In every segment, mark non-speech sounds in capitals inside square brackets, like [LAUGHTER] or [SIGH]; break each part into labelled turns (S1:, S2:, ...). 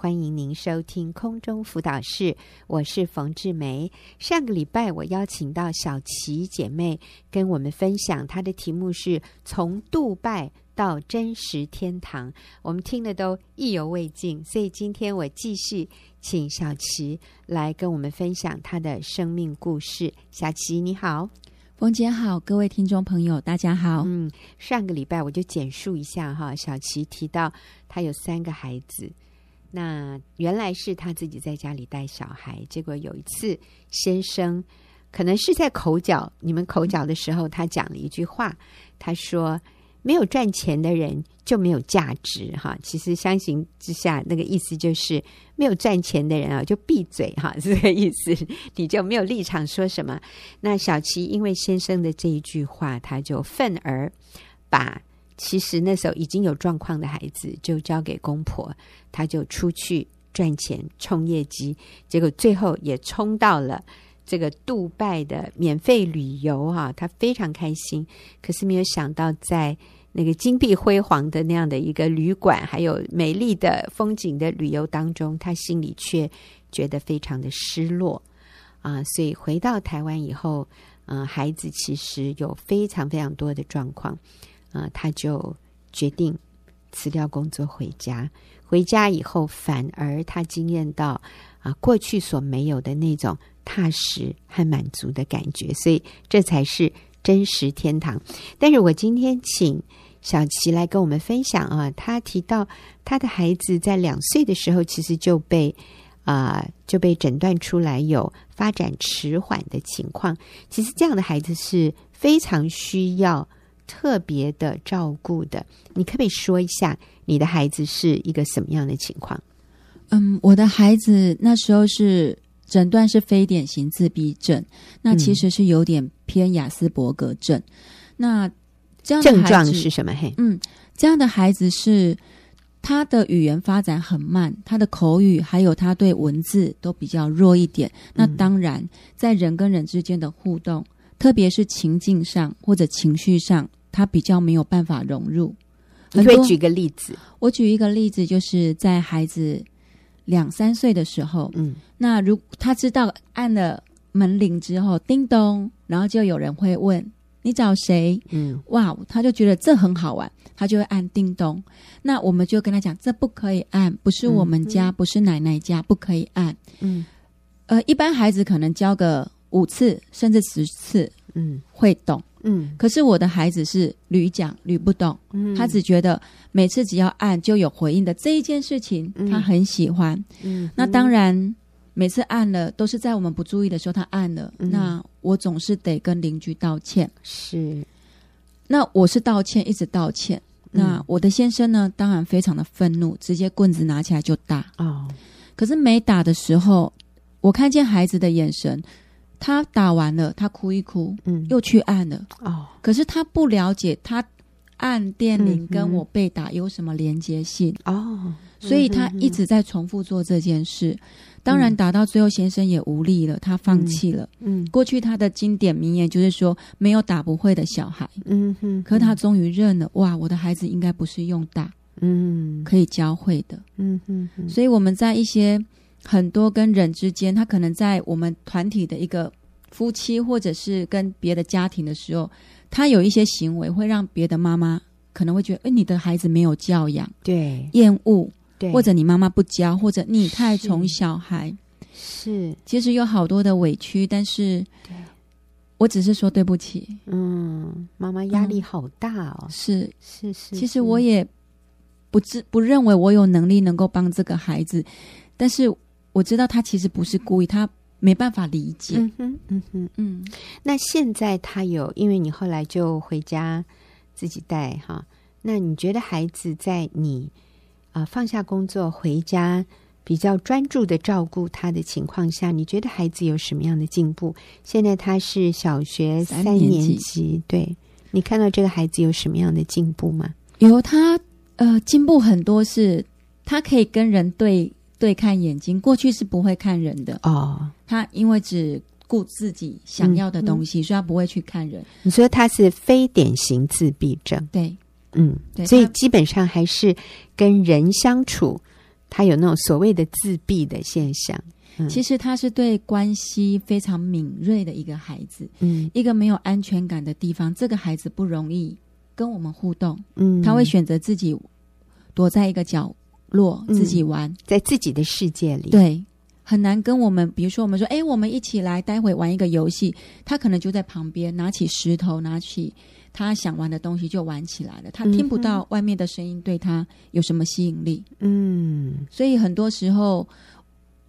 S1: 欢迎您收听空中辅导室，我是冯志梅。上个礼拜我邀请到小琪姐妹跟我们分享，她的题目是从杜拜到真实天堂，我们听了都意犹未尽，所以今天我继续请小琪来跟我们分享她的生命故事。小琪你好。
S2: 冯姐好，各位听众朋友，大家好。
S1: 嗯，上个礼拜我就简述一下哈，小琪提到她有三个孩子，那原来是他自己在家里带小孩，结果有一次先生可能是在口角，你们口角的时候，他讲了一句话，他说。没有赚钱的人就没有价值哈。其实相形之下，那个意思就是没有赚钱的人啊，就闭嘴哈，是这个意思。你就没有立场说什么。那小琪因为先生的这一句话，他就愤而把其实那时候已经有状况的孩子就交给公婆，他就出去赚钱冲业绩，结果最后也冲到了。这个杜拜的免费旅游哈、他非常开心。可是没有想到，在那个金碧辉煌的那样的一个旅馆，还有美丽的风景的旅游当中，他心里却觉得非常的失落啊。所以回到台湾以后，嗯、啊，孩子其实有非常非常多的状况啊，他就决定辞掉工作回家。回家以后，反而他经验到啊，过去所没有的那种。踏实和满足的感觉，所以这才是真实天堂。但是我今天请小琪来跟我们分享啊，他提到他的孩子在两岁的时候，其实就被啊、就被诊断出来有发展迟缓的情况。其实这样的孩子是非常需要特别的照顾的。你可不可以说一下你的孩子是一个什么样的情况？
S2: 嗯，我的孩子那时候是。诊断是非典型自闭症，那其实是有点偏雅斯伯格症。嗯、那这样的
S1: 症状是什么？嘿，
S2: 嗯，这样的孩子是他的语言发展很慢，他的口语还有他对文字都比较弱一点。嗯、那当然，在人跟人之间的互动，特别是情境上或者情绪上，他比较没有办法融入。
S1: 你可以举个例子？
S2: 我举一个例子，就是在孩子。两三岁的时候，嗯，那如他知道按了门铃之后，叮咚，然后就有人会问你找谁？嗯，哇，他就觉得这很好玩，他就会按叮咚。那我们就跟他讲，这不可以按，不是我们家，嗯、不是奶奶家，不可以按。嗯，呃，一般孩子可能教个五次甚至十次，嗯，会懂。嗯，可是我的孩子是屡讲屡不懂，嗯，他只觉得每次只要按就有回应的这一件事情，他很喜欢。嗯，那当然每次按了都是在我们不注意的时候他按了，嗯，那我总是得跟邻居道歉。是，那我是道歉，一直道歉。嗯，那我的先生呢，当然非常的愤怒，直接棍子拿起来就打。哦，可是没打的时候，我看见孩子的眼神。他打完了，他哭一哭，嗯，又去按了。哦，可是他不了解，他按电铃跟我被打有什么连接性？哦，所以他一直在重复做这件事。当然，打到最后，先生也无力了，他放弃了。嗯，过去他的经典名言就是说：“没有打不会的小孩。”嗯哼，可他终于认了。哇，我的孩子应该不是用打，嗯，可以教会的。嗯哼，所以我们在一些。很多跟人之间，他可能在我们团体的一个夫妻，或者是跟别的家庭的时候，他有一些行为会让别的妈妈可能会觉得，哎，你的孩子没有教养，对，厌恶，对，或者你妈妈不教，或者你太宠小孩，是，其实有好多的委屈，但是，对，我只是说对不起，
S1: 嗯，妈妈压力好大哦，
S2: 嗯、是。是是，其实我也不自不认为我有能力能够帮这个孩子，但是。我知道他其实不是故意，他没办法理解。嗯哼，嗯哼，嗯。
S1: 那现在他有，因为你后来就回家自己带哈。那你觉得孩子在你啊、呃、放下工作回家比较专注的照顾他的情况下，你觉得孩子有什么样的进步？现在他是小学三年级，年级，对，你看到这个孩子有什么样的进步吗？
S2: 有他，他呃进步很多，是他可以跟人对。对，看眼睛，过去是不会看人的哦。他因为只顾自己想要的东西，嗯嗯、所以他不会去看人。
S1: 你说他是非典型自闭症？
S2: 对，
S1: 嗯，对，所以基本上还是跟人相处他有那种所谓的自闭的现象。嗯、
S2: 其实他是对关系非常敏锐的一个孩子。嗯，一个没有安全感的地方，这个孩子不容易跟我们互动。嗯，他会选择自己躲在一个角落，自己玩，
S1: 在自己的世界里。
S2: 对。很难跟我们，比如说我们说，哎，我们一起来，待会玩一个游戏，他可能就在旁边拿起石头，拿起他想玩的东西就玩起来了。他听不到外面的声音，对他有什么吸引力？嗯，所以很多时候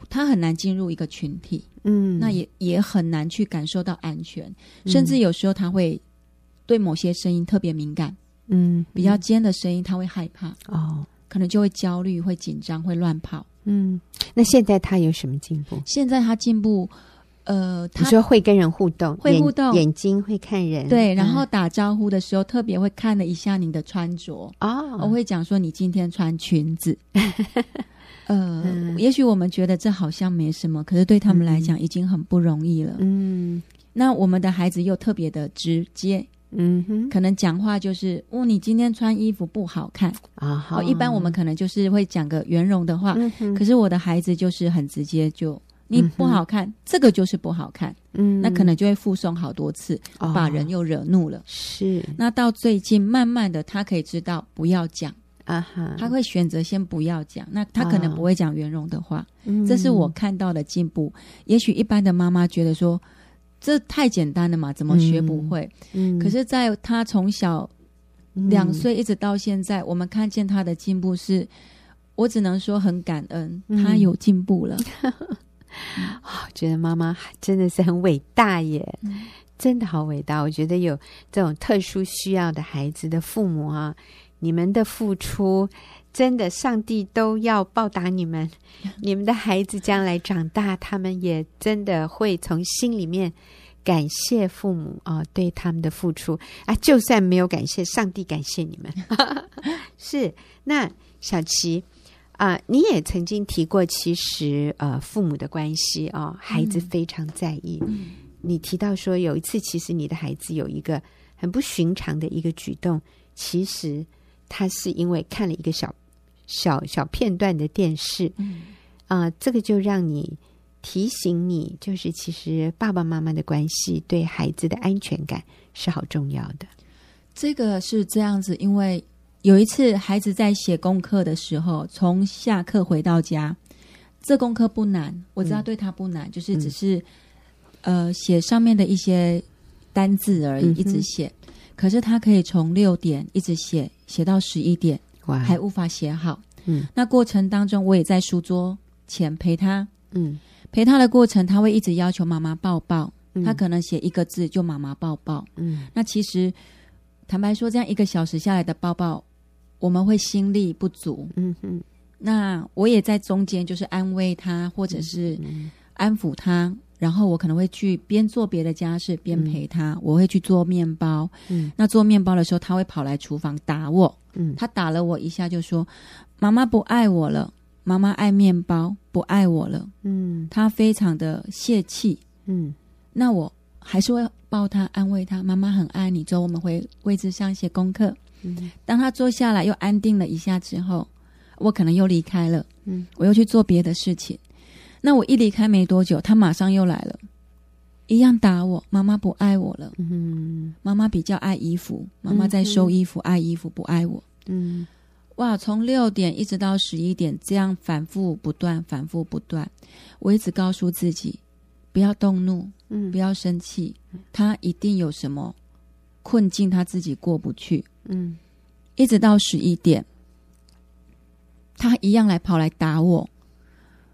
S2: 他很难进入一个群体，嗯，那也也很难去感受到安全，甚至有时候他会对某些声音特别敏感，嗯，比较尖的声音他会害怕，哦，可能就会焦虑、会紧张、会乱跑。
S1: 嗯，那现在他有什么进步？
S2: 现在他进步，呃，他
S1: 说会跟人互动，
S2: 会互动，
S1: 眼，眼睛会看人，
S2: 对，然后打招呼的时候、嗯、特别会看了一下你的穿着哦，我会讲说你今天穿裙子，[LAUGHS] 呃，嗯、也许我们觉得这好像没什么，可是对他们来讲已经很不容易了。嗯，那我们的孩子又特别的直接。嗯哼，可能讲话就是，哦，你今天穿衣服不好看啊。好、哦，一般我们可能就是会讲个圆融的话，嗯、可是我的孩子就是很直接就，就你不好看，嗯、这个就是不好看。嗯，那可能就会附送好多次，哦、把人又惹怒了。是，那到最近慢慢的，他可以知道不要讲啊哈，他会选择先不要讲。那他可能不会讲圆融的话，哦、这是我看到的进步。嗯、也许一般的妈妈觉得说。这太简单了嘛？怎么学不会？嗯，嗯，可是在他从小两岁一直到现在，嗯、我们看见他的进步是，我只能说很感恩，嗯、他有进步了。[LAUGHS]
S1: 觉得妈妈真的是很伟大耶，嗯、真的好伟大。我觉得有这种特殊需要的孩子的父母啊，你们的付出。真的，上帝都要报答你们。[LAUGHS] 你们的孩子将来长大，他们也真的会从心里面感谢父母啊、哦，对他们的付出啊。就算没有感谢，上帝感谢你们。[LAUGHS] 是那小琪啊、呃，你也曾经提过，其实呃，父母的关系啊、哦，孩子非常在意。嗯、你提到说，有一次，其实你的孩子有一个很不寻常的一个举动，其实他是因为看了一个小。小小片段的电视，嗯，啊、呃，这个就让你提醒你，就是其实爸爸妈妈的关系对孩子的安全感是好重要的。
S2: 这个是这样子，因为有一次孩子在写功课的时候，从下课回到家，这功课不难，我知道对他不难，嗯、就是只是、嗯、呃写上面的一些单字而已，嗯、一直写。可是他可以从六点一直写写到十一点。还无法写好，嗯，那过程当中我也在书桌前陪他，嗯，陪他的过程他会一直要求妈妈抱抱，嗯、他可能写一个字就妈妈抱抱，嗯，那其实坦白说，这样一个小时下来的抱抱，我们会心力不足，嗯嗯，那我也在中间就是安慰他或者是安抚他。然后我可能会去边做别的家事边陪他，嗯、我会去做面包。嗯，那做面包的时候，他会跑来厨房打我。嗯，他打了我一下，就说：“妈妈不爱我了，妈妈爱面包，不爱我了。”嗯，他非常的泄气。嗯，那我还是会抱他，安慰他：“妈妈很爱你。”之后我们回位置上写功课。嗯，当他坐下来又安定了一下之后，我可能又离开了。嗯，我又去做别的事情。那我一离开没多久，他马上又来了，一样打我。妈妈不爱我了。嗯，妈妈比较爱衣服，妈妈在收衣服，嗯、爱衣服不爱我。嗯，哇，从六点一直到十一点，这样反复不断，反复不断。我一直告诉自己，不要动怒，嗯，不要生气，他一定有什么困境，他自己过不去。嗯，一直到十一点，他一样来跑来打我。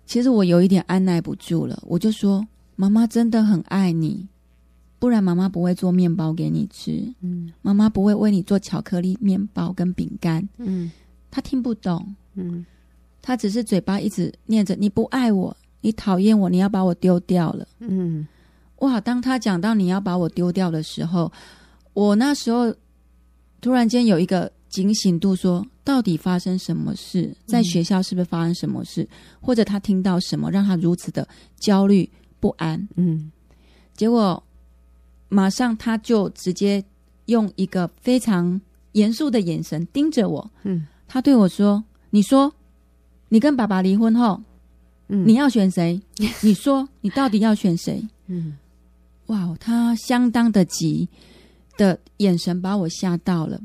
S2: 其实我有一点按耐不住了，我就说：“妈妈真的很爱你，不然妈妈不会做面包给你吃。嗯，妈妈不会为你做巧克力面包跟饼干。嗯，他听不懂。嗯，他只是嘴巴一直念着：你不爱我，你讨厌我，你要把我丢掉了。嗯，哇！当他讲到你要把我丢掉的时候，我那时候突然间有一个。”警醒度说：“到底发生什么事？在学校是不是发生什么事？嗯、或者他听到什么让他如此的焦虑不安？”嗯，结果马上他就直接用一个非常严肃的眼神盯着我。嗯，他对我说：“你说，你跟爸爸离婚后，嗯，你要选谁？[LAUGHS] 你说你到底要选谁？嗯，哇，他相当的急的眼神把我吓到了。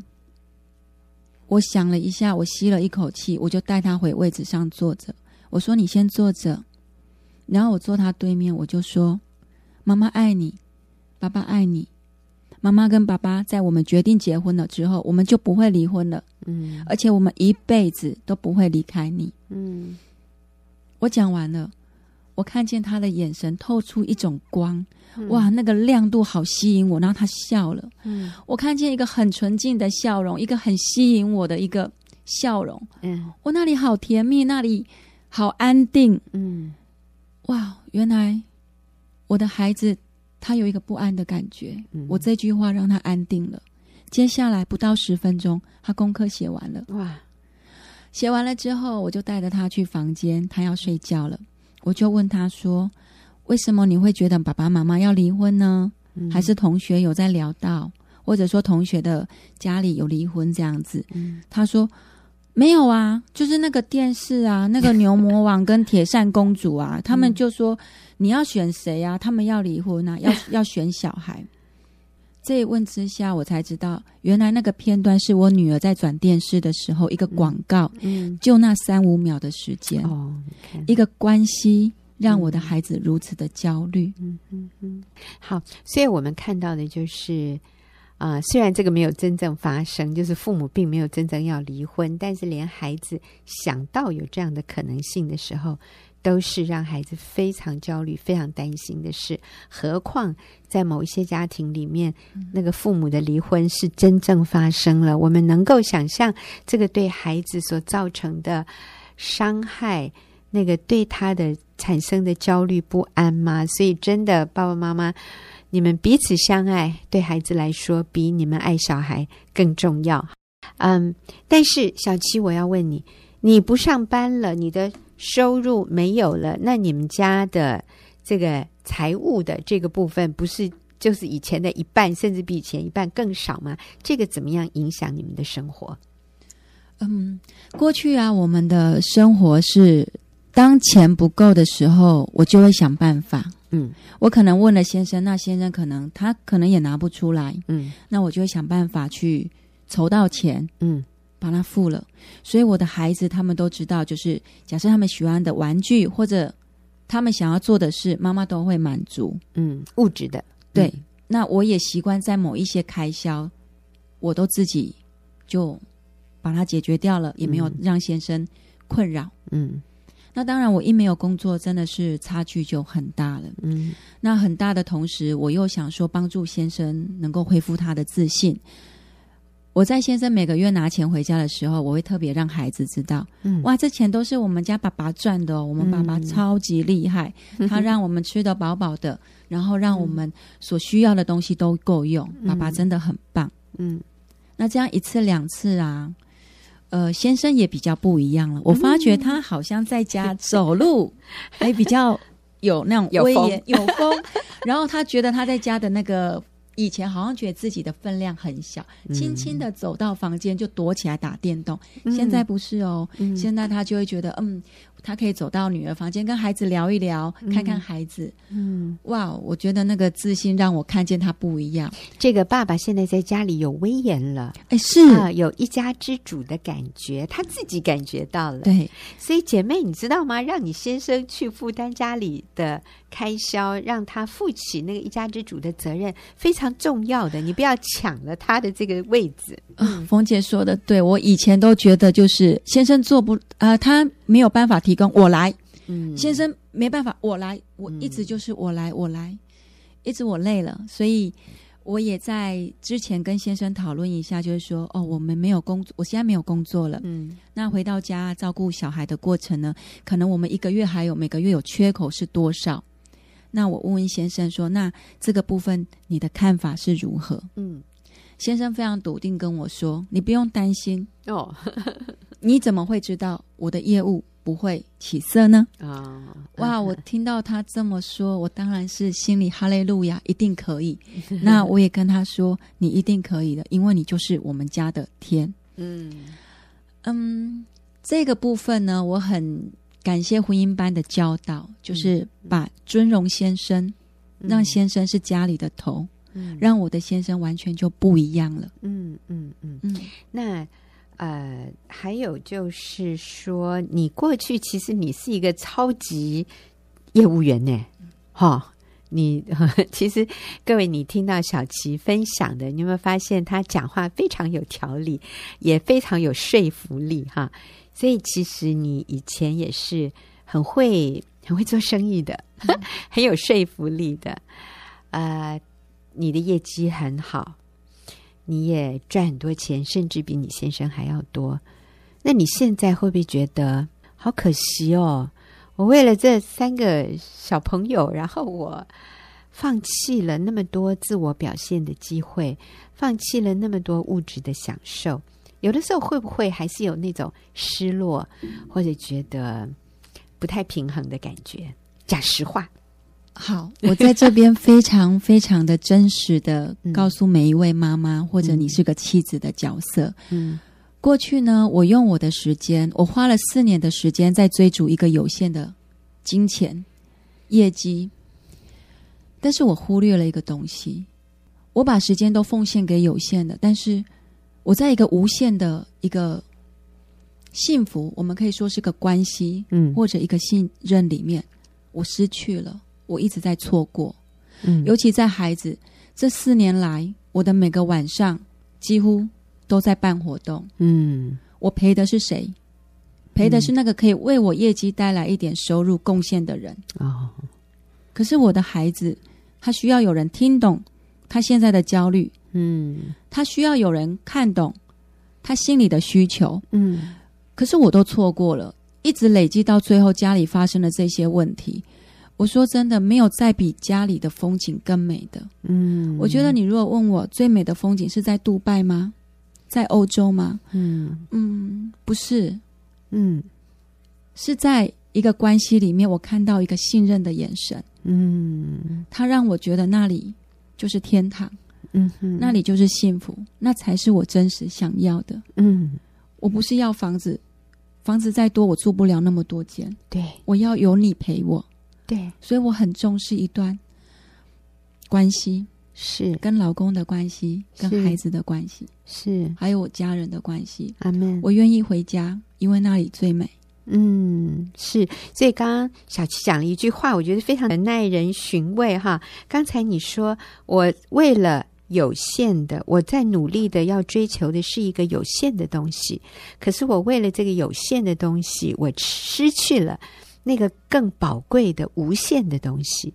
S2: 我想了一下，我吸了一口气，我就带他回位置上坐着。我说：“你先坐着。”然后我坐他对面，我就说：“妈妈爱你，爸爸爱你。妈妈跟爸爸在我们决定结婚了之后，我们就不会离婚了。嗯，而且我们一辈子都不会离开你。嗯，我讲完了，我看见他的眼神透出一种光。”哇，那个亮度好吸引我，然后他笑了。嗯，我看见一个很纯净的笑容，一个很吸引我的一个笑容。嗯，我那里好甜蜜，那里好安定。嗯，哇，原来我的孩子他有一个不安的感觉。嗯，我这句话让他安定了。接下来不到十分钟，他功课写完了。哇，写完了之后，我就带着他去房间，他要睡觉了，我就问他说。为什么你会觉得爸爸妈妈要离婚呢？嗯、还是同学有在聊到，或者说同学的家里有离婚这样子？嗯、他说没有啊，就是那个电视啊，[LAUGHS] 那个牛魔王跟铁扇公主啊，他们就说你要选谁啊？他们要离婚啊，[LAUGHS] 要要选小孩。这一问之下，我才知道，原来那个片段是我女儿在转电视的时候一个广告，嗯，就那三五秒的时间，哦，一个关系。让我的孩子如此的焦虑。
S1: 嗯嗯嗯，好，所以我们看到的就是，啊、呃，虽然这个没有真正发生，就是父母并没有真正要离婚，但是连孩子想到有这样的可能性的时候，都是让孩子非常焦虑、非常担心的事。何况在某一些家庭里面，那个父母的离婚是真正发生了，我们能够想象这个对孩子所造成的伤害。那个对他的产生的焦虑不安吗？所以真的，爸爸妈妈，你们彼此相爱，对孩子来说比你们爱小孩更重要。嗯，但是小七，我要问你，你不上班了，你的收入没有了，那你们家的这个财务的这个部分，不是就是以前的一半，甚至比以前一半更少吗？这个怎么样影响你们的生活？
S2: 嗯，过去啊，我们的生活是。当钱不够的时候，我就会想办法。嗯，我可能问了先生，那先生可能他可能也拿不出来。嗯，那我就会想办法去筹到钱。嗯，把它付了。所以我的孩子他们都知道，就是假设他们喜欢的玩具或者他们想要做的事，妈妈都会满足。
S1: 嗯，物质的。
S2: 对。嗯，那我也习惯在某一些开销，我都自己就把它解决掉了，也没有让先生困扰。嗯。那当然，我一没有工作，真的是差距就很大了。嗯，那很大的同时，我又想说帮助先生能够恢复他的自信。我在先生每个月拿钱回家的时候，我会特别让孩子知道，嗯，哇，这钱都是我们家爸爸赚的哦，我们爸爸超级厉害，嗯，[LAUGHS] 他让我们吃得饱饱的，然后让我们所需要的东西都够用，嗯，爸爸真的很棒。嗯，那这样一次两次啊。呃，先生也比较不一样了。我发觉他好像在家 [LAUGHS] 走路，还比较有那种威严，[LAUGHS] 有风。有风然后他觉得他在家的那个以前好像觉得自己的分量很小，轻轻的走到房间就躲起来打电动。嗯、现在不是哦，嗯、现在他就会觉得嗯。他可以走到女儿房间，跟孩子聊一聊，嗯、看看孩子。嗯，哇，我觉得那个自信让我看见他不一样。
S1: 这个爸爸现在在家里有威严了，
S2: 哎，是
S1: 啊，有一家之主的感觉，他自己感觉到了。
S2: 对，
S1: 所以姐妹，你知道吗？让你先生去负担家里的开销，让他负起那个一家之主的责任，非常重要的。你不要抢了他的这个位置。
S2: 嗯，冯姐说的对，我以前都觉得就是先生做不啊、呃，他没有办法提供，我来。嗯，先生没办法，我来。我一直就是我来，我来，一直我累了，所以我也在之前跟先生讨论一下，就是说，哦，我们没有工作，我现在没有工作了。嗯，那回到家照顾小孩的过程呢，可能我们一个月还有每个月有缺口是多少？那我问问先生说，那这个部分你的看法是如何？嗯。先生非常笃定跟我说：“你不用担心哦，[LAUGHS] 你怎么会知道我的业务不会起色呢？”啊，哇！我听到他这么说，我当然是心里哈利路亚，一定可以。[LAUGHS] 那我也跟他说：“你一定可以的，因为你就是我们家的天。”嗯嗯，这个部分呢，我很感谢婚姻班的教导，就是把尊荣先生，嗯、让先生是家里的头，嗯，让我的先生完全就不一样了。
S1: 嗯嗯嗯嗯。那呃，还有就是说，你过去其实你是一个超级业务员呢，哈、哦。你 [LAUGHS] 其实各位，你听到小琪分享的，你有没有发现他讲话非常有条理，也非常有说服力哈？所以其实你以前也是很会很会做生意的，嗯、很有说服力的。呃，你的业绩很好，你也赚很多钱，甚至比你先生还要多。那你现在会不会觉得好可惜哦？我为了这三个小朋友，然后我放弃了那么多自我表现的机会，放弃了那么多物质的享受。有的时候会不会还是有那种失落，或者觉得不太平衡的感觉？讲实话。
S2: 好，我在这边非常非常的真实的告诉每一位妈妈，或者你是个妻子的角色。嗯。过去呢，我用我的时间，我花了四年的时间在追逐一个有限的金钱业绩，但是我忽略了一个东西，我把时间都奉献给有限的，但是我在一个无限的一个幸福，我们可以说是个关系，嗯，或者一个信任里面，我失去了，我一直在错过，嗯，尤其在孩子这四年来，我的每个晚上几乎。都在办活动，嗯，我陪的是谁？陪的是那个可以为我业绩带来一点收入贡献的人。哦，可是我的孩子，他需要有人听懂他现在的焦虑，嗯，他需要有人看懂他心里的需求，嗯，可是我都错过了，一直累积到最后，家里发生了这些问题。我说真的，没有再比家里的风景更美的。嗯，我觉得你如果问我最美的风景是在杜拜吗？在欧洲吗？嗯。嗯，不是，嗯，是在一个关系里面，我看到一个信任的眼神，嗯，他让我觉得那里就是天堂，嗯哼，那里就是幸福，那才是我真实想要的，嗯，我不是要房子，房子再多我住不了那么多间，对，我要有你陪我，对，所以我很重视一段关系。是跟老公的关系，跟孩子的关系，是还有我家人的关系。阿门。我愿意回家，因为那里最美。
S1: 嗯，是。所以刚刚小七讲了一句话，我觉得非常的耐人寻味哈。刚才你说，我为了有限的，我在努力的要追求的是一个有限的东西，可是我为了这个有限的东西，我失去了那个更宝贵的无限的东西。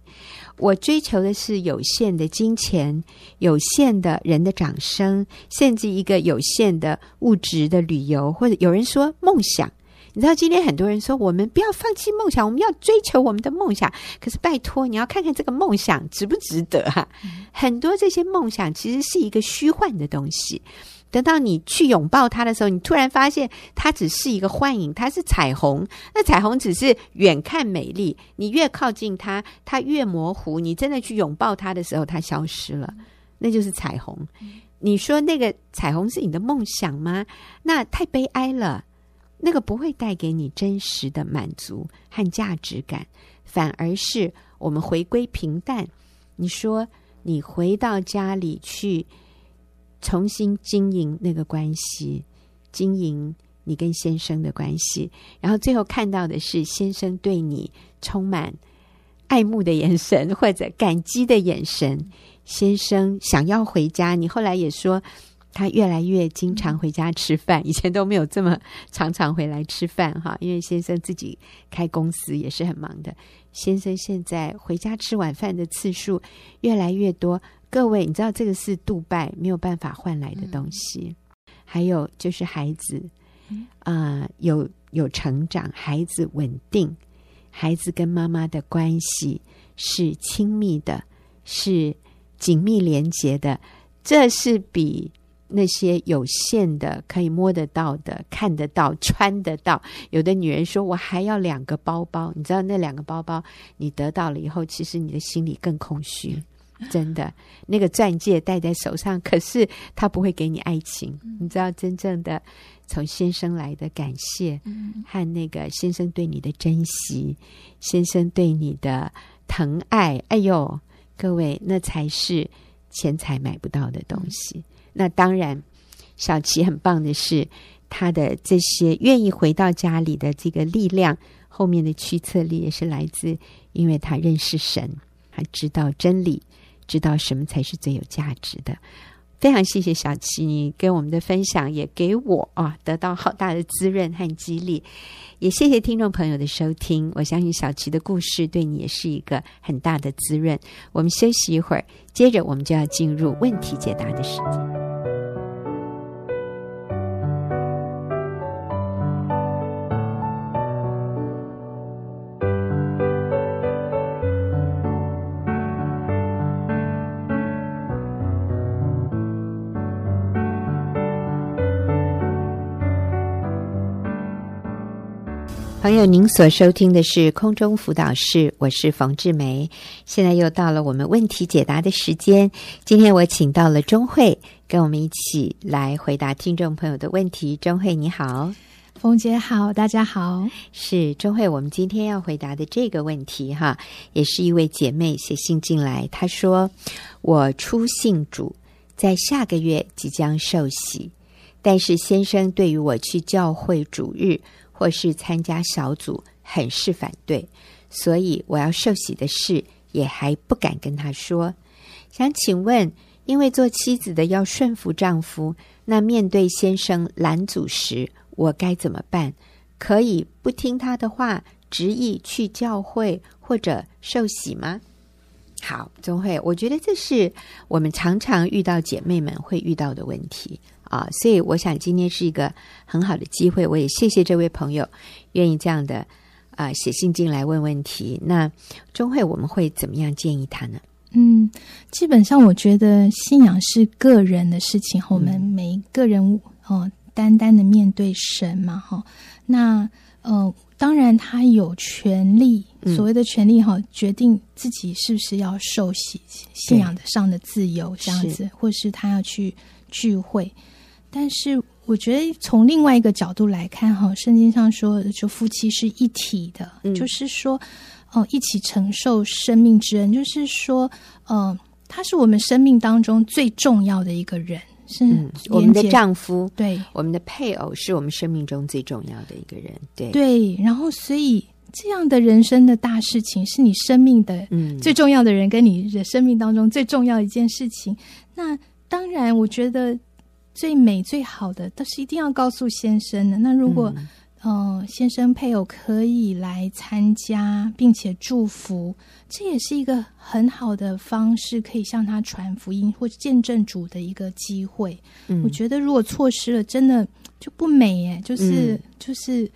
S1: 我追求的是有限的金钱、有限的人的掌声，甚至一个有限的物质的旅游，或者有人说梦想。你知道，今天很多人说我们不要放弃梦想，我们要追求我们的梦想。可是拜托，你要看看这个梦想值不值得啊？很多这些梦想其实是一个虚幻的东西。等到你去拥抱它的时候，你突然发现它只是一个幻影，它是彩虹。那彩虹只是远看美丽，你越靠近它，它越模糊。你真的去拥抱它的时候，它消失了，那就是彩虹。你说那个彩虹是你的梦想吗？那太悲哀了，那个不会带给你真实的满足和价值感，反而是我们回归平淡。你说你回到家里去。重新经营那个关系，经营你跟先生的关系，然后最后看到的是先生对你充满爱慕的眼神或者感激的眼神。先生想要回家，你后来也说他越来越经常回家吃饭，以前都没有这么常常回来吃饭哈，因为先生自己开公司也是很忙的。先生现在回家吃晚饭的次数越来越多。各位，你知道这个是杜拜没有办法换来的东西。嗯、还有就是孩子，啊、呃，有有成长，孩子稳定，孩子跟妈妈的关系是亲密的，是紧密连结的。这是比那些有限的、可以摸得到的、看得到、穿得到。有的女人说：“我还要两个包包。”你知道那两个包包你得到了以后，其实你的心里更空虚。[LAUGHS] 真的，那个钻戒戴在手上，可是他不会给你爱情。嗯、你知道，真正的从先生来的感谢，嗯、和那个先生对你的珍惜，先生对你的疼爱，哎呦，各位，那才是钱财买不到的东西。嗯、那当然，小琪很棒的是，他的这些愿意回到家里的这个力量，后面的驱策力也是来自，因为他认识神，他知道真理。知道什么才是最有价值的。非常谢谢小琪你跟我们的分享，也给我啊得到好大的滋润和激励。也谢谢听众朋友的收听。我相信小琪的故事对你也是一个很大的滋润。我们休息一会儿，接着我们就要进入问题解答的时间。朋友，您所收听的是空中辅导室，我是冯志梅。现在又到了我们问题解答的时间。今天我请到了钟慧，跟我们一起来回答听众朋友的问题。钟慧你好，
S3: 冯姐好，大家好。
S1: 是钟慧，我们今天要回答的这个问题哈，也是一位姐妹写信进来，她说：“我初信主，在下个月即将受洗，但是先生对于我去教会主日。”或是参加小组，很是反对，所以我要受洗的事也还不敢跟他说。想请问，因为做妻子的要顺服丈夫，那面对先生拦阻时，我该怎么办？可以不听他的话，执意去教会或者受洗吗？好，钟慧，我觉得这是我们常常遇到姐妹们会遇到的问题。啊，所以我想今天是一个很好的机会，我也谢谢这位朋友愿意这样的啊写信进来问问题。那钟慧我们会怎么样建议他呢？
S3: 嗯，基本上我觉得信仰是个人的事情，我们每一个人哦，单单的面对神嘛，哈。那呃，当然他有权利，所谓的权利哈，决定自己是不是要受洗，信仰的上的自由这样子，或是他要去聚会。但是我觉得从另外一个角度来看，哈，圣经上说，就夫妻是一体的，嗯、就是说，哦、呃，一起承受生命之恩，就是说，呃，他是我们生命当中最重要的一个人，是、嗯、
S1: 我们的丈夫，
S3: 对，
S1: 我们的配偶是我们生命中最重要的一个人，对，
S3: 对。然后，所以这样的人生的大事情，是你生命的最重要的人，跟你的生命当中最重要的一件事情。嗯、那当然，我觉得。最美最好的但是一定要告诉先生的。那如果，嗯、呃，先生配偶可以来参加，并且祝福，这也是一个很好的方式，可以向他传福音或见证主的一个机会。嗯、我觉得如果错失了，真的就不美耶，就是、嗯、就是。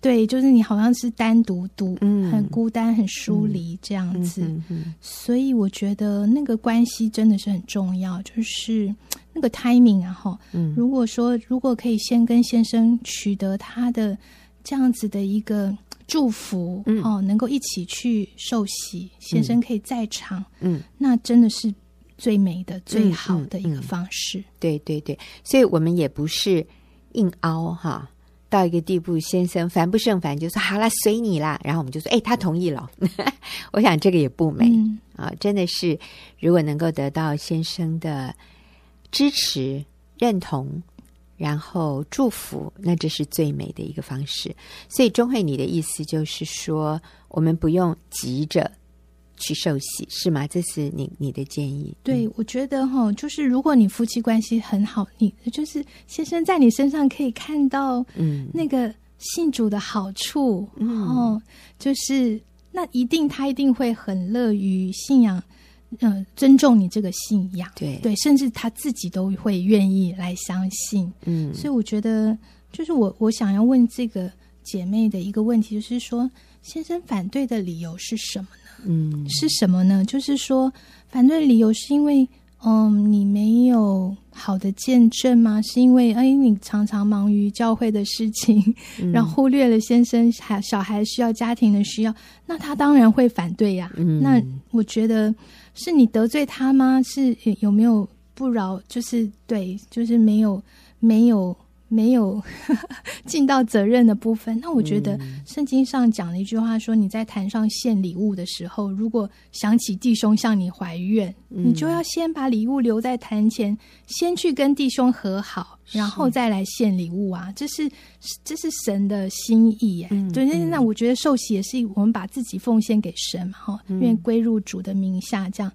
S3: 对，就是你好像是单独独，嗯，很孤单、很疏离这样子，嗯嗯嗯、所以我觉得那个关系真的是很重要，就是那个 timing 啊，哈，嗯，如果说如果可以先跟先生取得他的这样子的一个祝福，嗯，哦，能够一起去受洗，先生可以在场，嗯，那真的是最美的、最好的一个方式。对对对，所以我们也不是硬凹哈。到一个地步，先生烦不胜烦，就说好了，随你啦。然后我们就说，哎，他同意了。[LAUGHS] 我想这个也不美、嗯、啊，真的是，如果能够得到先生的支持、认同，然后祝福，那这是最美的一个方式。所以，钟慧，你的意思就是说，我们不用急着。去受洗是吗？这是你你的建议？对，我觉得哈，就是如果你夫妻关系很好，你就是先生在你身上可以看到，嗯，那个信主的好处，嗯、然后就是那一定他一定会很乐于信仰，嗯、呃，尊重你这个信仰，
S1: 对
S3: 对，甚至他自己都会愿意来相信，嗯，所以我觉得就是我我想要问这个姐妹的一个问题，就是说先生反对的理由是什么呢？嗯，是什么呢？就是说，反对理由是因为，嗯，你没有好的见证吗？是因为哎，你常常忙于教会的事情，嗯、然后忽略了先生还小孩需要家庭的需要，那他当然会反对呀、啊。嗯、那我觉得是你得罪他吗？是有没有不饶？就是对，就是没有没有。没有 [LAUGHS] 尽到责任的部分，那我觉得圣经上讲了一句话说：“你在坛上献礼物的时候，如果想起弟兄向你怀怨，嗯、你就要先把礼物留在坛前，先去跟弟兄和好，然后再来献礼物啊！这是这是神的心意耶。嗯、对，那那我觉得受洗也是我们把自己奉献给神嘛，哈，愿归入主的名下，这样。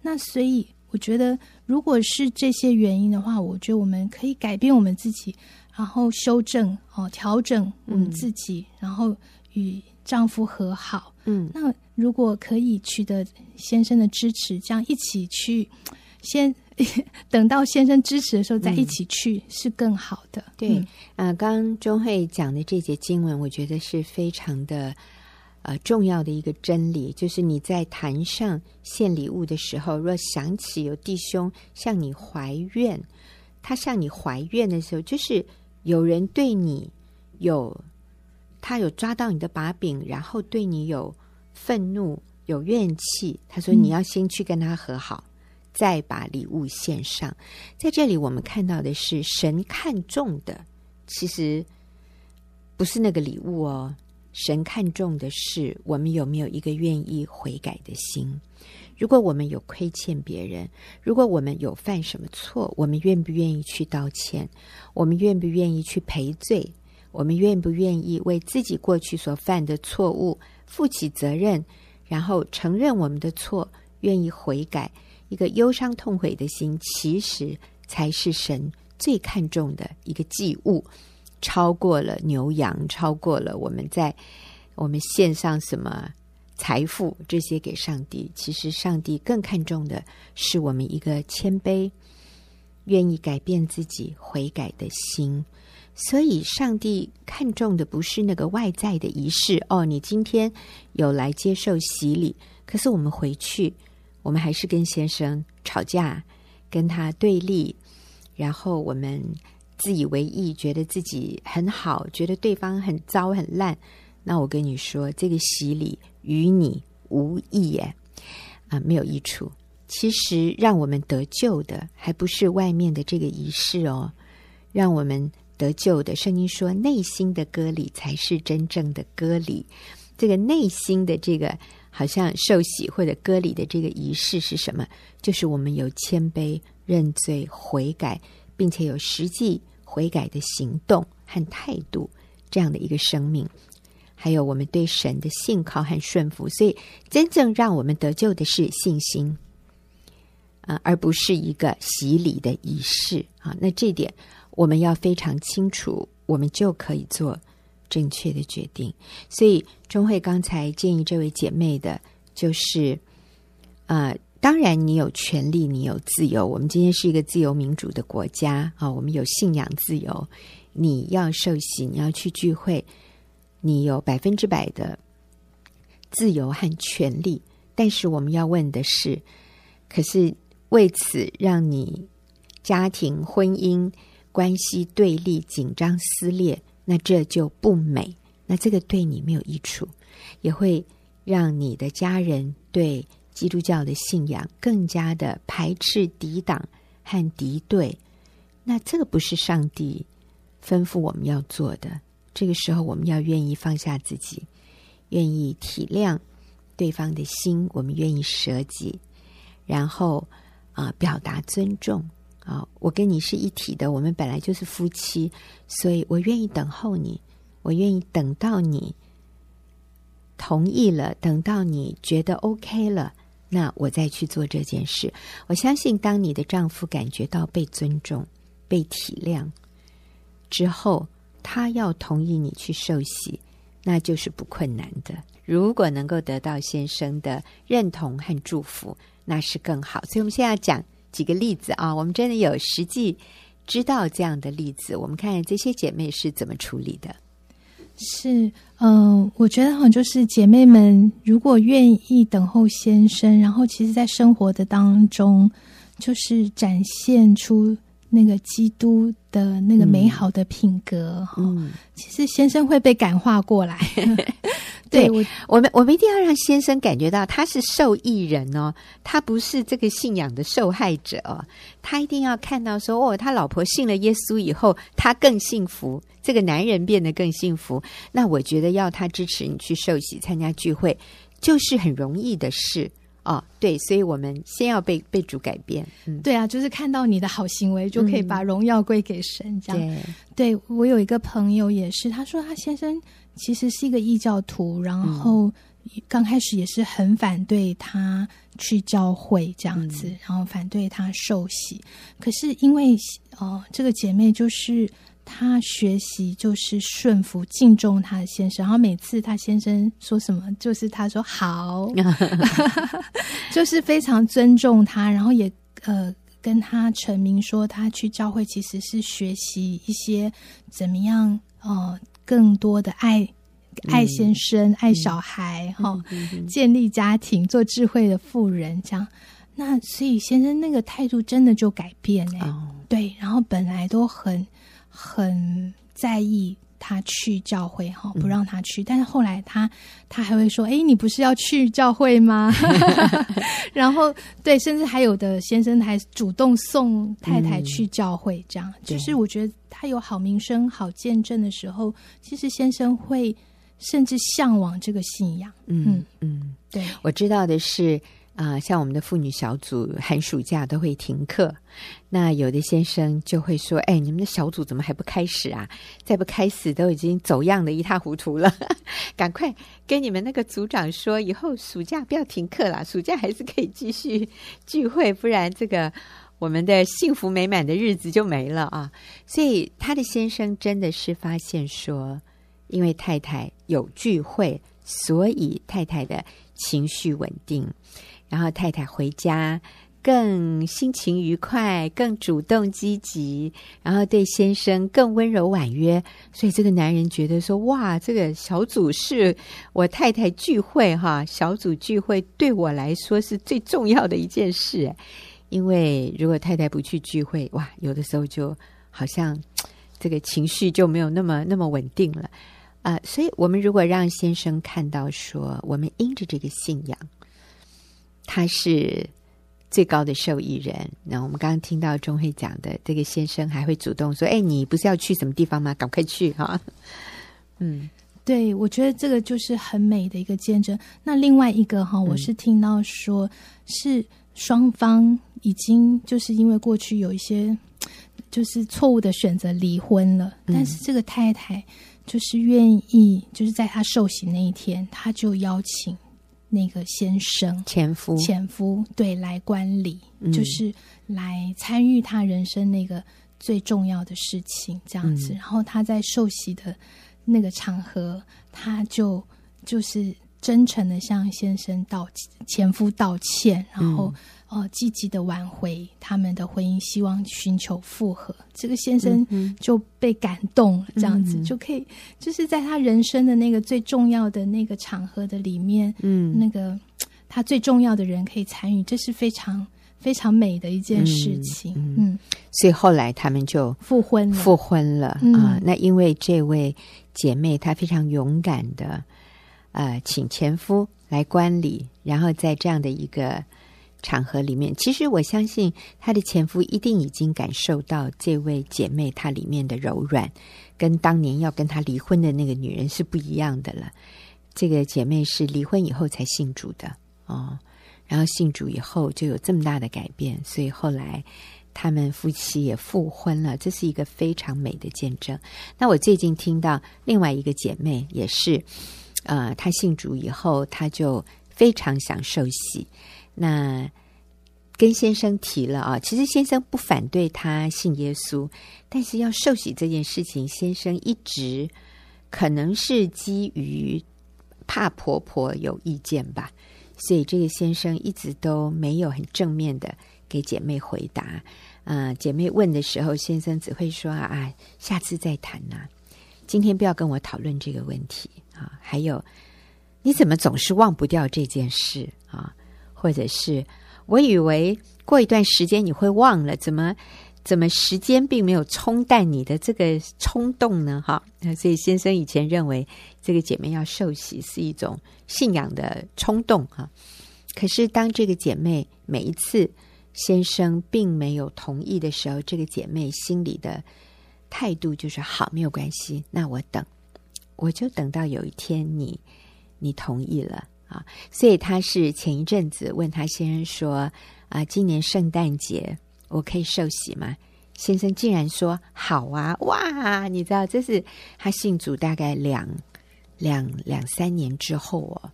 S3: 那所以我觉得，如果是这些原因的话，我觉得我们可以改变我们自己。”然后修正哦，调整我们自己，嗯、然后与丈夫和好。嗯，那如果可以取得先生的支持，这样一起去，先 [LAUGHS] 等到先生支持的时候再一起去，嗯、是更好的。
S1: 对，啊、嗯，刚刚中慧讲的这节经文，我觉得是非常的呃重要的一个真理，就是你在坛上献礼物的时候，若想起有弟兄向你怀怨，他向你怀怨的时候，就是。有人对你有，他有抓到你的把柄，然后对你有愤怒、有怨气。他说：“你要先去跟他和好，嗯、再把礼物献上。”在这里，我们看到的是神看重的，其实不是那个礼物哦。神看重的是我们有没有一个愿意悔改的心。如果我们有亏欠别人，如果我们有犯什么错，我们愿不愿意去道歉？我们愿不愿意去赔罪？我们愿不愿意为自己过去所犯的错误负起责任，然后承认我们的错，愿意悔改？一个忧伤痛悔的心，其实才是神最看重的一个祭物，超过了牛羊，超过了我们在我们献上什么。财富这些给上帝，其实上帝更看重的是我们一个谦卑、愿意改变自己、悔改的心。所以，上帝看重的不是那个外在的仪式。哦，你今天有来接受洗礼，可是我们回去，我们还是跟先生吵架，跟他对立，然后我们自以为意，觉得自己很好，觉得对方很糟很烂。那我跟你说，这个洗礼与你无益耶，啊，没有益处。其实让我们得救的，还不是外面的这个仪式哦。让我们得救的，圣经说，内心的割礼才是真正的割礼。这个内心的这个，好像受洗或者割礼的这个仪式是什么？就是我们有谦卑、认罪、悔改，并且有实际悔改的行动和态度，这样的一个生命。还有我们对神的信靠和顺服，所以真正让我们得救的是信心啊，而不是一个洗礼的仪式啊。那这点我们要非常清楚，我们就可以做正确的决定。所以中慧刚才建议这位姐妹的，就是啊，当然你有权利，你有自由。我们今天是一个自由民主的国家啊，我们有信仰自由，你要受洗，你要去聚会。你有百分之百的自由和权利，但是我们要问的是：可是为此让你家庭、婚姻关系对立、紧张、撕裂，那这就不美。那这个对你没有益处，也会让你的家人对基督教的信仰更加的排斥、抵挡和敌对。那这个不是上帝吩咐我们要做的。这个时候，我们要愿意放下自己，愿意体谅对方的心，我们愿意舍己，然后啊、表达尊重啊、我跟你是一体的，我们本来就是夫妻，所以我愿意等候你，我愿意等到你同意了，等到你觉得 OK 了，那我再去做这件事。我相信，当你的丈夫感觉到被尊重、被体谅之后，他要同意你去受洗，那就是不困难的。如果能够得到先生的认同和祝福，那是更好。所以，我们现在要讲几个例子啊，我们真的有实际知道这样的例子。我们看这些姐妹是怎么处理的。
S3: 是，嗯、呃，我觉得好像就是姐妹们如果愿意等候先生，然后其实在生活的当中。就是展现出那个基督的那个美好的品格。嗯，其实先生会被感化过来。[LAUGHS] [LAUGHS]
S1: 对，我我们我们一定要让先生感觉到他是受益人哦，他不是这个信仰的受害者哦，他一定要看到说哦，他老婆信了耶稣以后，他更幸福，这个男人变得更幸福。那我觉得要他支持你去受洗参加聚会，就是很容易的事哦。对，所以我们先要被被主改变。嗯，
S3: 对啊，就是看到你的好行为，就可以把荣耀归给神。这样，嗯、对，对我有一个朋友也是，他说他先生。其实是一个异教徒，然后刚开始也是很反对他去教会这样子，嗯、然后反对他受洗。可是因为哦，这个姐妹就是她学习就是顺服敬重他的先生，然后每次他先生说什么，就是他说好，[LAUGHS] [LAUGHS] 就是非常尊重他，然后也呃跟他陈明说，他去教会其实是学习一些怎么样哦。呃更多的爱，爱先生，嗯、爱小孩，哈、建立家庭，做智慧的妇人，这样。那所以先生那个态度真的就改变哎，哦、对。然后本来都很很在意他去教会哈，不让他去，嗯、但是后来他他还会说，哎，你不是要去教会吗？[LAUGHS] 然后对，甚至还有的先生还主动送太太去教会，这样。嗯、就是我觉得。他有好名声、好见证的时候，其实先生会甚至向往这个信仰。嗯嗯，嗯对，
S1: 我知道的是啊、像我们的妇女小组寒暑假都会停课，那有的先生就会说：“哎，你们的小组怎么还不开始啊？再不开始都已经走样的一塌糊涂了，[LAUGHS] 赶快跟你们那个组长说，以后暑假不要停课了，暑假还是可以继续聚会，不然这个。”我们的幸福美满的日子就没了啊！所以他的先生真的是发现说，因为太太有聚会，所以太太的情绪稳定，然后太太回家更心情愉快，更主动积极，然后对先生更温柔婉约。所以这个男人觉得说：哇，这个小组是我太太聚会哈，小组聚会对我来说是最重要的一件事。因为如果太太不去聚会，哇，有的时候就好像 [TSK] 这个情绪就没有那么那么稳定了啊、所以，我们如果让先生看到说，我们因着这个信仰，他是最高的受益人。那我们刚刚听到钟慧讲的，这个先生还会主动说：“哎，你不是要去什么地方吗？赶快去哈。”嗯，
S3: 对，我觉得这个就是很美的一个见证。那另外一个哈，我是听到说、嗯、是。双方已经就是因为过去有一些就是错误的选择离婚了，嗯、但是这个太太就是愿意，就是在他受洗那一天，他就邀请那个先生
S1: 前夫
S3: 前夫对来观礼，嗯、就是来参与他人生那个最重要的事情这样子。嗯、然后他在受洗的那个场合，他就就是。真诚的向先生道前夫道歉，然后、嗯、呃积极的挽回他们的婚姻，希望寻求复合。这个先生就被感动了，这样子、嗯、就可以就是在他人生的那个最重要的那个场合的里面，嗯，那个他最重要的人可以参与，这是非常非常美的一件事情。嗯，嗯
S1: 所以后来他们就
S3: 复婚了，
S1: 复婚了啊、嗯呃。那因为这位姐妹她非常勇敢的。呃，请前夫来观礼，然后在这样的一个场合里面，其实我相信她的前夫一定已经感受到这位姐妹她里面的柔软，跟当年要跟她离婚的那个女人是不一样的了。这个姐妹是离婚以后才信主的哦，然后信主以后就有这么大的改变，所以后来他们夫妻也复婚了，这是一个非常美的见证。那我最近听到另外一个姐妹也是。呃，她信主以后，她就非常想受洗。那跟先生提了啊，其实先生不反对他信耶稣，但是要受洗这件事情，先生一直可能是基于怕婆婆有意见吧，所以这个先生一直都没有很正面的给姐妹回答。呃，姐妹问的时候，先生只会说啊，下次再谈呐，今天不要跟我讨论这个问题。啊，还有，你怎么总是忘不掉这件事啊？或者是我以为过一段时间你会忘了，怎么怎么时间并没有冲淡你的这个冲动呢？哈，所以先生以前认为这个姐妹要受洗是一种信仰的冲动哈。可是当这个姐妹每一次先生并没有同意的时候，这个姐妹心里的态度就是好，没有关系，那我等，我就等到有一天你你同意了。啊，所以他是前一阵子问他先生说：“啊，今年圣诞节我可以受洗吗？”先生竟然说：“好啊！”哇，你知道这是他信主大概两两两三年之后哦，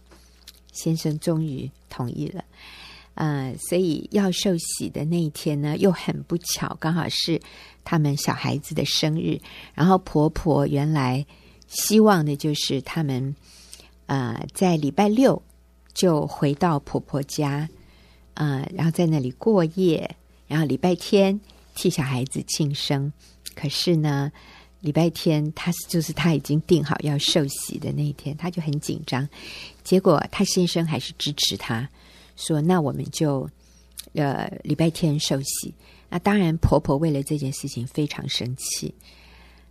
S1: 先生终于同意了。呃，所以要受洗的那一天呢，又很不巧，刚好是他们小孩子的生日。然后婆婆原来希望的就是他们。呃，在礼拜六就回到婆婆家，呃，然后在那里过夜，然后礼拜天替小孩子庆生。可是呢，礼拜天他就是他已经定好要受洗的那一天，他就很紧张。结果他先生还是支持他，说：“那我们就呃礼拜天受洗。”那当然，婆婆为了这件事情非常生气。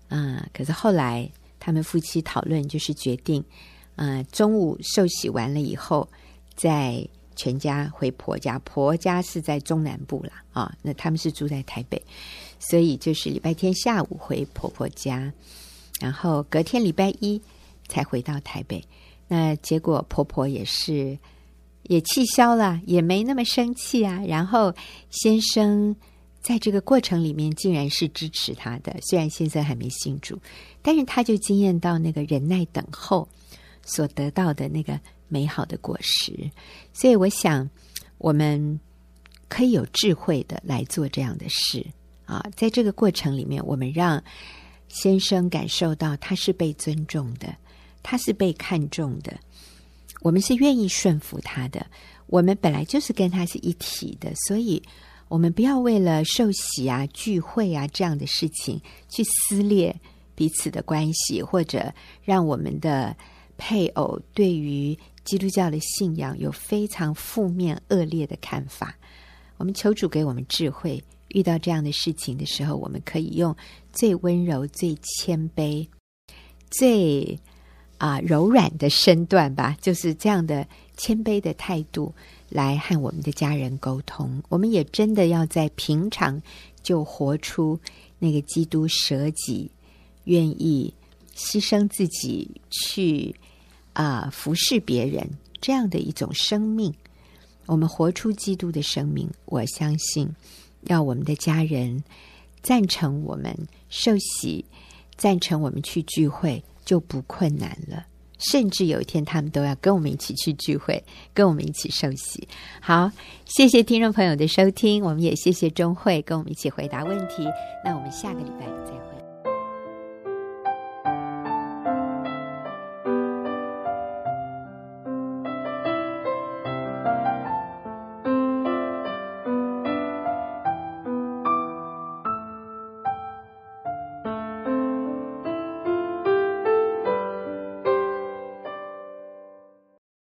S1: 啊、可是后来他们夫妻讨论，就是决定。呃，中午受洗完了以后，再全家回婆家。婆家是在中南部啦，啊，那他们是住在台北，所以就是礼拜天下午回婆婆家，然后隔天礼拜一才回到台北。那结果婆婆也是也气消了，也没那么生气啊。然后先生在这个过程里面竟然是支持他的，虽然先生还没信主，但是他就惊艳到那个忍耐等候。所得到的那个美好的果实，所以我想，我们可以有智慧的来做这样的事啊。在这个过程里面，我们让先生感受到他是被尊重的，他是被看重的，我们是愿意顺服他的。我们本来就是跟他是一体的，所以我们不要为了受洗啊、聚会啊这样的事情去撕裂彼此的关系，或者让我们的。配偶对于基督教的信仰有非常负面恶劣的看法，我们求主给我们智慧，遇到这样的事情的时候，我们可以用最温柔、最谦卑、最啊、柔软的身段吧，就是这样的谦卑的态度来和我们的家人沟通。我们也真的要在平常就活出那个基督舍己、愿意牺牲自己去。啊，服侍别人这样的一种生命，我们活出基督的生命。我相信，要我们的家人赞成我们受洗，赞成我们去聚会，就不困难了。甚至有一天，他们都要跟我们一起去聚会，跟我们一起受洗。好，谢谢听众朋友的收听，我们也谢谢钟慧跟我们一起回答问题。那我们下个礼拜再会。